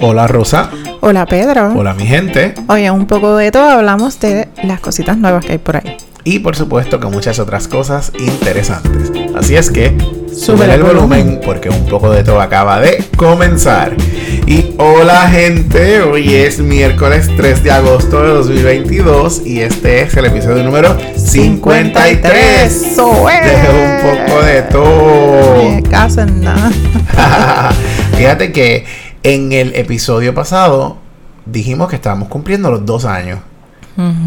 Hola Rosa. Hola Pedro. Hola mi gente. Oye, un poco de todo hablamos de las cositas nuevas que hay por ahí. Y por supuesto que muchas otras cosas interesantes. Así es que Sube el volumen volumen. porque un poco de todo acaba de comenzar. Y hola gente, hoy es miércoles 3 de agosto de 2022 y este es el episodio número 53 Eso es. de un poco de todo. Ni caso en nada. Fíjate que en el episodio pasado dijimos que estábamos cumpliendo los dos años.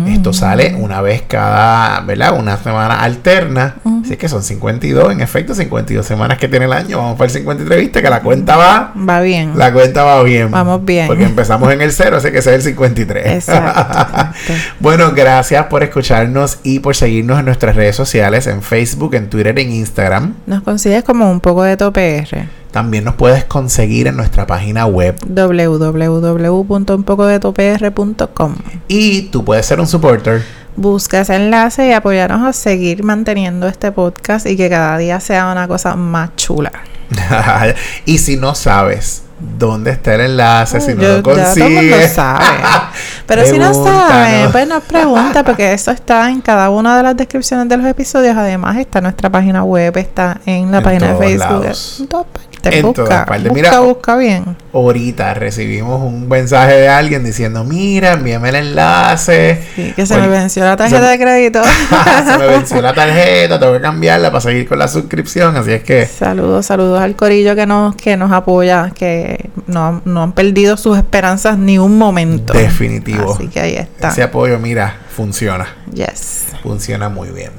Esto sale una vez cada, ¿verdad? Una semana alterna. Así que son 52, en efecto, 52 semanas que tiene el año. Vamos para el 53, viste que la cuenta va. Va bien. La cuenta va bien. Vamos bien. Porque empezamos en el 0, así que ese es el 53. Exacto, exacto. bueno, gracias por escucharnos y por seguirnos en nuestras redes sociales, en Facebook, en Twitter, en Instagram. Nos consigues como un poco de tu PR. También nos puedes conseguir en nuestra página web www.unpocodetopr.com y tú puedes ser un supporter. Busca ese enlace y apoyarnos a seguir manteniendo este podcast y que cada día sea una cosa más chula. y si no sabes dónde está el enlace, si no Yo- lo ya todo el mundo consigues, sabe. Pero si no Pregúntanos. sabe, pues nos pregunta, porque eso está en cada una de las descripciones de los episodios. Además, está en nuestra página web, está en la En página de Facebook. lados. En todas partes. En busca, todas partes. Mira, busca bien. ahorita recibimos un mensaje de alguien diciendo, mira, envíame el enlace. Sí, que se Oye, me venció la tarjeta se- de crédito. se me venció la tarjeta, tengo que cambiarla para seguir con la suscripción, así es que saludos, saludos al corillo que nos, que nos apoya, que no, no han perdido sus esperanzas ni un momento. definitivo. Así que ahí está. Ese apoyo, mira, funciona. Yes. Funciona muy bien.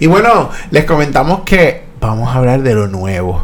Y bueno, les comentamos que vamos a hablar de lo nuevo.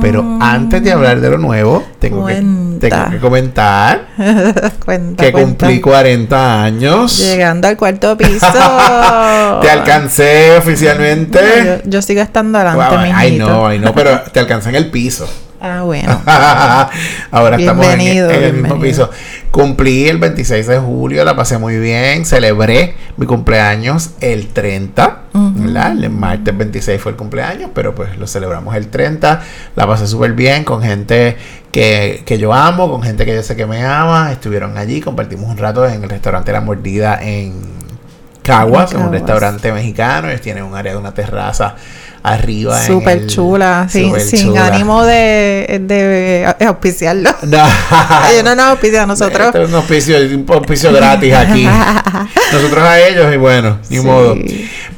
Pero antes de hablar de lo nuevo, tengo, que, tengo que comentar cuenta, que cuenta. cumplí 40 años. Llegando al cuarto piso. Te alcancé oficialmente. yo, yo sigo estando adelante, Wow, ay no, ay no, pero te alcancé en el piso. Ah, bueno. Ahora estamos en, el mismo piso. Cumplí el 26 de julio, la pasé muy bien. Celebré mi cumpleaños el 30. Ujú. ¿verdad? El martes 26 fue el cumpleaños, pero pues lo celebramos el 30. La pasé súper bien con gente que, que yo amo, con gente que yo sé que me ama. Estuvieron allí, compartimos un rato en el restaurante La Mordida en Caguas, En en un Caguas. restaurante mexicano. Ellos tienen un área de una terraza arriba. Súper el- chula, sin, súper sin chula. ánimo de, de auspiciarlo. No. Ellos no nos auspician a nosotros. Es un auspicio, un auspicio gratis aquí. Nosotros a ellos y bueno, ni Sí. modo.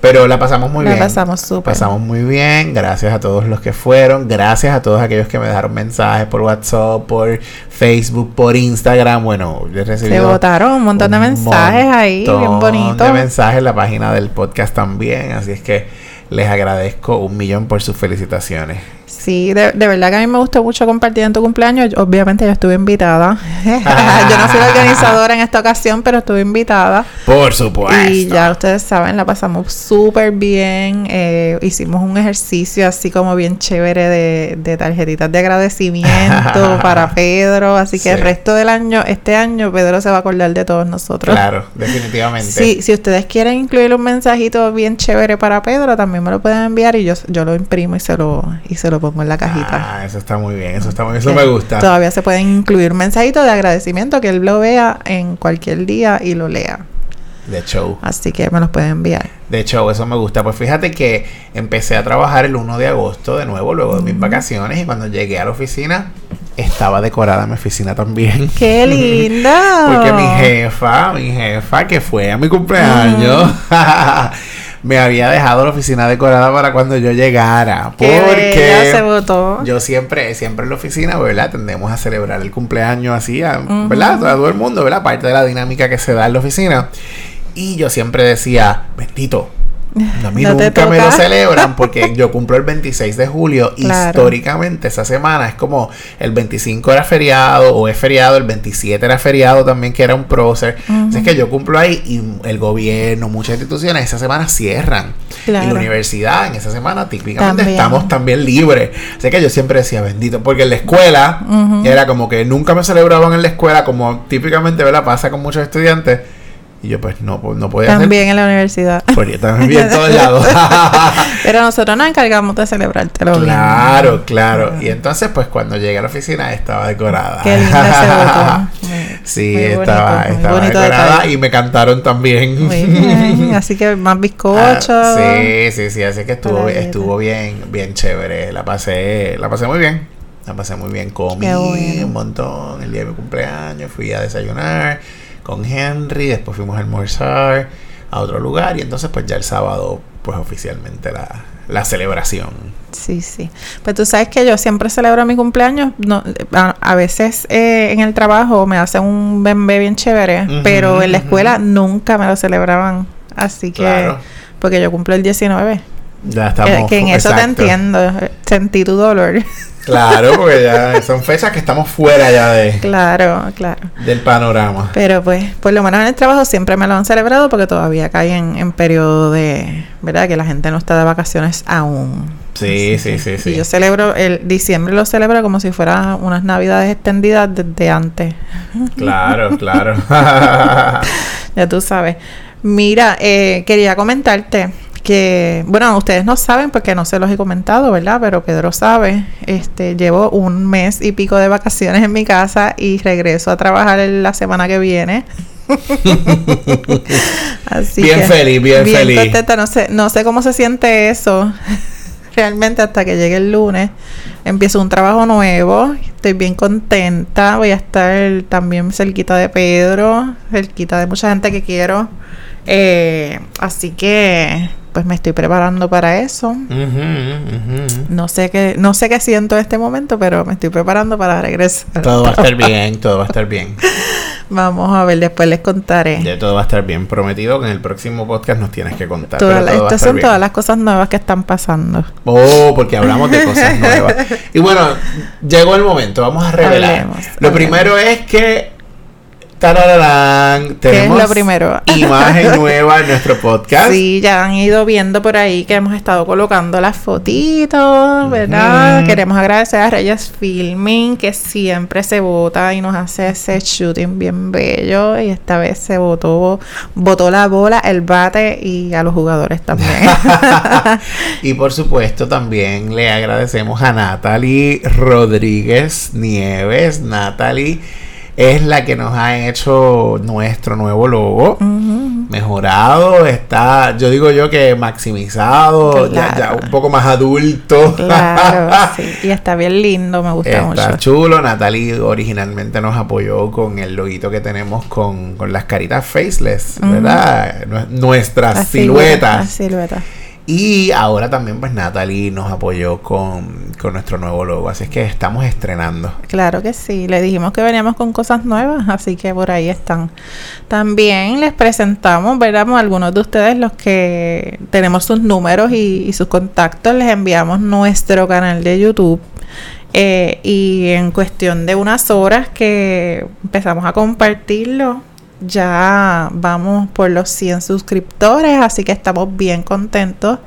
Pero la pasamos muy La bien. pasamos súper. Pasamos muy bien. Gracias a todos los que fueron. Gracias a todos aquellos que me dejaron mensajes por WhatsApp, por Facebook, por Instagram. Bueno, yo he Se recibido votaron un montón de mensajes ahí, bien montón bonitos. de mensajes en la página del podcast también. Así es que les agradezco un millón por sus felicitaciones. Sí, de, de verdad que a mí me gustó mucho compartir en tu cumpleaños. Yo- Obviamente yo estuve invitada. yo no fui la organizadora en esta ocasión, pero estuve invitada. Por supuesto. Y ya ustedes saben, la pasamos súper bien. eh, hicimos un ejercicio así como bien chévere de, de tarjetitas de agradecimiento para Pedro. Así que el resto del año, este año, Pedro se va a acordar de todos nosotros. Claro, definitivamente. Sí, si ustedes quieren incluir un mensajito bien chévere para Pedro, también me lo pueden enviar y yo, yo lo imprimo y se lo, y se lo pongo en la cajita. Ah, eso está muy bien, eso está muy eso Que me gusta. Todavía se pueden incluir mensajitos de agradecimiento que él lo vea en cualquier día y lo lea. De show. Así que me los pueden enviar. De show, eso me gusta. Pues fíjate que empecé a trabajar el 1 de agosto de nuevo, luego de mis vacaciones, y cuando llegué a la oficina, estaba decorada mi oficina también. ¡Qué linda! Porque mi jefa, mi jefa, que fue a mi cumpleaños, me había dejado la oficina decorada para cuando yo llegara. ¡Qué Porque se votó! Yo siempre, siempre en la oficina, ¿verdad? Tendemos a celebrar el cumpleaños así, a-. ¿verdad? A todo el mundo, ¿verdad? Parte de la dinámica que se da en la oficina. Y yo siempre decía, bendito, a mí No nunca me lo celebran porque yo cumplo el 26 de julio. Claro. Históricamente, esa semana es como el 25 era feriado o es feriado, el 27 era feriado también, que era un prócer. Así es que yo cumplo ahí y el gobierno, muchas instituciones esa semana cierran. Y la universidad en esa semana típicamente También. estamos también libres. Así que yo siempre decía bendito, porque en la escuela era como que nunca me celebraban en la escuela, como típicamente ¿verdad? pasa con muchos estudiantes. Y yo pues no, no podía También en la universidad. Pues yo también en todos lados. Pero nosotros nos encargamos de celebrártelo Claro, bien. claro. Y entonces pues cuando llegué a la oficina estaba decorada. Qué linda Sí, estaba, estaba decorada y me cantaron también. Muy bien. Así que más bizcocho. Ah, sí, sí, sí. Así que estuvo, estuvo bien, bien chévere. La pasé, la pasé muy bien. La pasé muy bien. Comí un montón el día de mi cumpleaños. Fui a desayunar con Henry, después fuimos a almorzar a otro lugar y entonces pues ya el sábado pues oficialmente la, la celebración. Sí, sí. Pues tú sabes que yo siempre celebro mi cumpleaños. No, a, veces eh, en el trabajo me hacen un bebé bien chévere, pero en la escuela nunca me lo celebraban. Así que, porque yo cumplo el 19. Ya estamos. Que, en eso te entiendo. Sentí tu dolor. Claro, porque ya son fechas que estamos fuera ya de. Claro, claro. Del panorama. Pero pues, por lo menos en el trabajo siempre me lo han celebrado porque todavía cae en, en periodo de. ¿Verdad? Que la gente no está de vacaciones aún. Sí, sí, sí, sí. Y yo celebro, el diciembre lo celebro como si fuera unas navidades extendidas desde antes. Claro, claro. ya tú sabes. Mira, eh, quería comentarte que, bueno, ustedes no saben porque no se los he comentado, ¿verdad? Pero Pedro sabe, este, llevo un mes y pico de vacaciones en mi casa y regreso a trabajar la semana que viene. Así bien feliz, bien, feliz. no sé, no sé cómo se siente eso realmente hasta que llegue el lunes. Empiezo un trabajo nuevo, estoy bien contenta, voy a estar también cerquita de Pedro, cerquita de mucha gente que quiero. Eh, así que pues me estoy preparando para eso. No sé qué, no sé qué siento en este momento, pero me estoy preparando para regresar. Todo va a estar bien, todo va a estar bien. Vamos a ver, después les contaré. Ya todo va a estar bien. Prometido que en el próximo podcast nos tienes que contar. estas son todas las cosas nuevas que están pasando. Oh, porque hablamos de cosas nuevas. Y bueno, llegó el momento, vamos a revelar. Lo primero es que Tarararán. Tenemos lo primero? imagen nueva en nuestro podcast. Sí, ya han ido viendo por ahí que hemos estado colocando las fotitos, ¿verdad? Queremos agradecer a Reyes Filming que siempre se vota y nos hace ese shooting bien bello. Y esta vez se votó, votó la bola, el bate y a los jugadores también. y por supuesto también le agradecemos a Natalie Rodríguez Nieves. Natalie es la que nos ha hecho nuestro nuevo logo. Mejorado, está, yo digo yo que maximizado, ya, un poco más adulto. Claro, sí. Y está bien lindo, me gusta mucho. Está chulo. Natalie originalmente nos apoyó con el loguito que tenemos con, las caritas faceless, ¿verdad? Nuestras siluetas. siluetas. Y ahora también pues Natalie nos apoyó con, nuestro nuevo logo, así es que estamos estrenando. Claro que sí, le dijimos que veníamos con cosas nuevas, así que por ahí están. También les presentamos, veremos algunos de ustedes los que tenemos sus números y, sus contactos, les enviamos nuestro canal de YouTube. Eh, y en cuestión de unas horas que empezamos a compartirlo, ya vamos por los 100 suscriptores, así que estamos bien contentos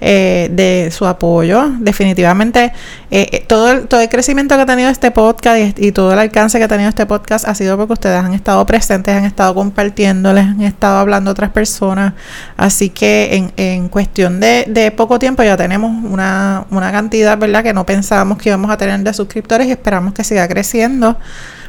eh, de su apoyo. Definitivamente, eh, eh, todo, el, todo el crecimiento que ha tenido este podcast y, todo el alcance que ha tenido este podcast ha sido porque ustedes han estado presentes, han estado compartiendo, les han estado hablando a otras personas. Así que en, en cuestión de, de, poco tiempo ya tenemos una, una cantidad, ¿verdad?, que no pensábamos que íbamos a tener de suscriptores y esperamos que siga creciendo.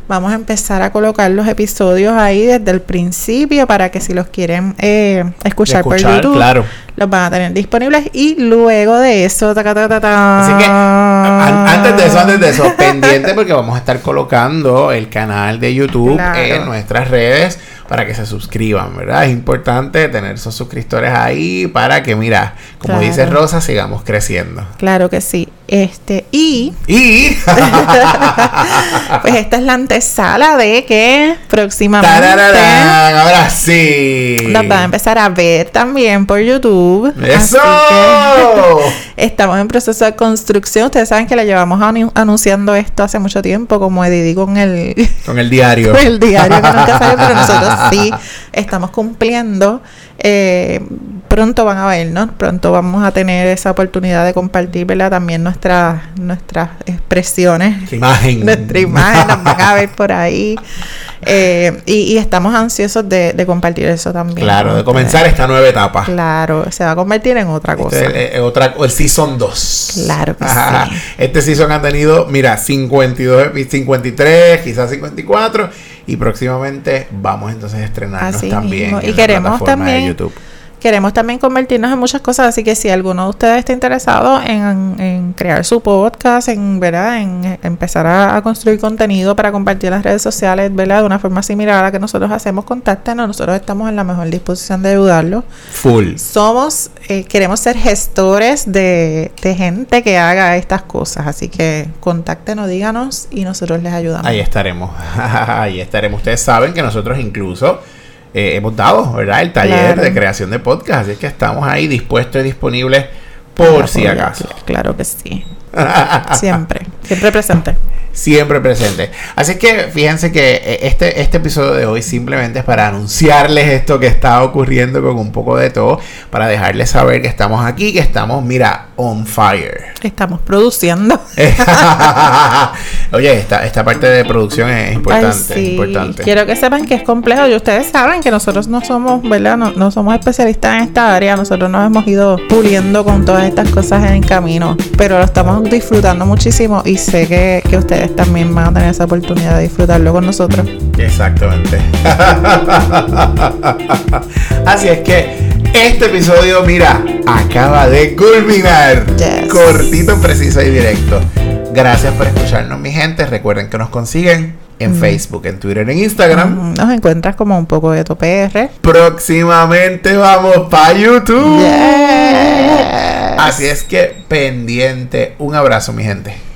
Vamos a empezar a colocar los episodios ahí desde el principio para que si los quieren eh, escuchar, por YouTube, claro. los van a tener disponibles. Y luego de eso, ta, Así que antes de eso, antes de eso, pendiente porque vamos a estar colocando el canal de YouTube en nuestras redes para que se suscriban, ¿verdad? Es importante tener esos suscriptores ahí para que, mira, como dice Rosa, sigamos creciendo. Claro que sí. Este, y. Y. pues esta es la antesala de que próximamente. ahora sí. Nos van a empezar a ver también por YouTube. ¡Eso! estamos en proceso de construcción. Ustedes saben que le llevamos anunciando esto hace mucho tiempo, como Edidi con el. Con el diario. con el diario que nunca sale, pero nosotros sí estamos cumpliendo. Eh, pronto van a vernos, pronto vamos a tener esa oportunidad de compartir ¿verdad? también nuestras nuestras expresiones. Nuestra imagen. Nuestra imagen, nos van a ver por ahí. Eh, y, estamos ansiosos de, compartir eso también. Claro, de comenzar esta nueva etapa. Claro, se va a convertir en otra este cosa. el, otra, el Season 2. Claro que sí. Este Season ha tenido, mira, 52, 53, quizás 54. Y próximamente vamos entonces a estrenarnos también. Y queremos también. YouTube Queremos también convertirnos en muchas cosas, así que si alguno de ustedes está interesado en, crear su podcast, en, ¿verdad? en empezar a, construir contenido para compartir en las redes sociales ¿verdad? de una forma similar a la que nosotros hacemos, contáctenos. Nosotros estamos en la mejor disposición de ayudarlo. Full. Somos, eh, queremos ser gestores de, de gente que haga estas cosas, así que contáctenos, díganos y nosotros les ayudamos. Ahí estaremos, ahí estaremos. Ustedes saben que nosotros incluso eh, hemos dado, ¿verdad? El taller de creación de podcast. Así que estamos ahí dispuestos y disponibles por si acaso. Claro que sí. siempre, siempre presente siempre presente. Así que fíjense que eh, este, este episodio de hoy simplemente es para anunciarles esto que está ocurriendo con un poco de todo, para dejarles saber que estamos aquí, que estamos, mira, on fire. Estamos produciendo. Oye, esta, esta parte de producción es importante, importante. Quiero que sepan que es complejo y ustedes saben que nosotros no somos, ¿verdad? No, no somos especialistas en esta área, nosotros nos hemos ido puliendo con todas estas cosas en el camino, pero lo estamos disfrutando muchísimo y sé que, que ustedes también van a tener esa oportunidad de disfrutarlo con nosotros. Exactamente. Así es que este episodio, mira, acaba de culminar. Cortito, preciso y directo. Gracias por escucharnos, mi gente. Recuerden que nos consiguen en Facebook, en Twitter, en Instagram. Nos encuentras como un poco de tu PR. Próximamente vamos para YouTube. Así es que pendiente. Un abrazo, mi gente.